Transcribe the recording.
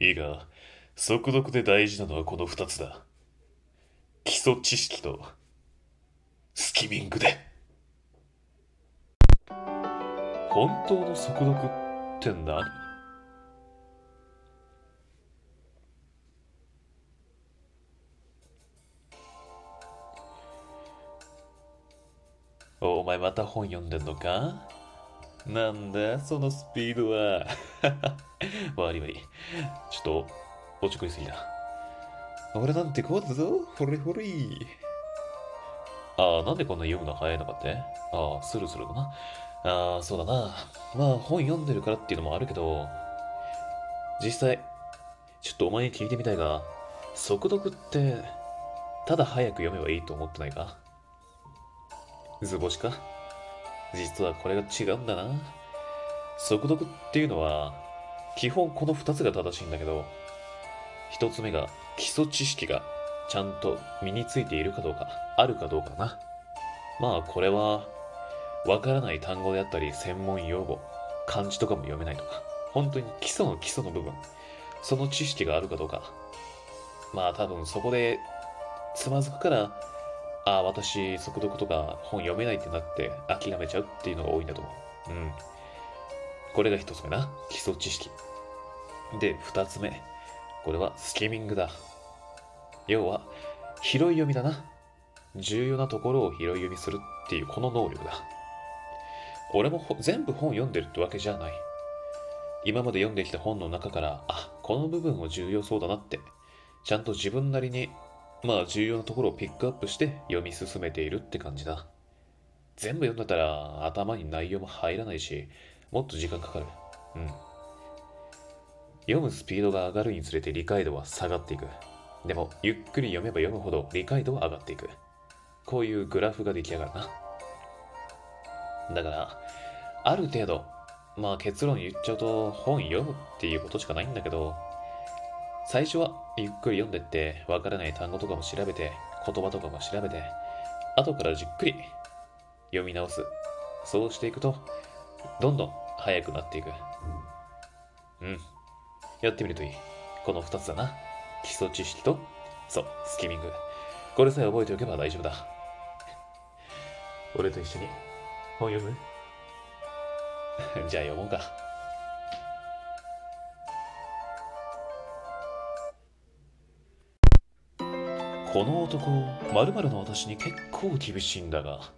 いいが、速読で大事なのはこの二つだ。基礎知識と、スキミングで。本当の速読って何？お前また本読んでんのか？なんだ？そのスピードは。悪い悪い。ちょっと、落ち込みすぎだ。俺なんてこうだぞ？ほれほれ。ああ、なんでこんな読むの早いのかって？ああ、スルスルだな？ああ、そうだな。まあ、本読んでるからっていうのもあるけど、実際、ちょっとお前に聞いてみたいが、速読って、ただ早く読めばいいと思ってないか？図星か？実はこれが違うんだな。速読っていうのは、基本この2つが正しいんだけど、1つ目が基礎知識がちゃんと身についているかどうか、あるかどうかな。まあこれは、わからない単語であったり、専門用語、漢字とかも読めないとか、本当に基礎の基礎の部分、その知識があるかどうか。まあ多分そこでつまずくから、ああ、私、速読とか本読めないってなって諦めちゃうっていうのが多いんだと思う。うん。これが一つ目な。基礎知識。で、二つ目。これはスキミングだ。要は、拾い読みだな。重要なところを拾い読みするっていうこの能力だ。俺も全部本読んでるってわけじゃない。今まで読んできた本の中から、あ、この部分も重要そうだなって、ちゃんと自分なりにまあ重要なところをピックアップして読み進めているって感じだ。全部読んだったら頭に内容も入らないし、もっと時間かかる。うん。読むスピードが上がるにつれて理解度は下がっていく。でも、ゆっくり読めば読むほど理解度は上がっていく。こういうグラフが出来上がるな。だから、ある程度、まあ結論言っちゃうと本読むっていうことしかないんだけど、最初はゆっくり読んでって、わからない単語とかも調べて、言葉とかも調べて、後からじっくり読み直す。そうしていくと、どんどん速くなっていく。うん。やってみるといい。この二つだな。基礎知識と、そう、スキミング。これさえ覚えておけば大丈夫だ。俺と一緒に本読む？じゃあ読もうか。この男、まるの私に結構厳しいんだが。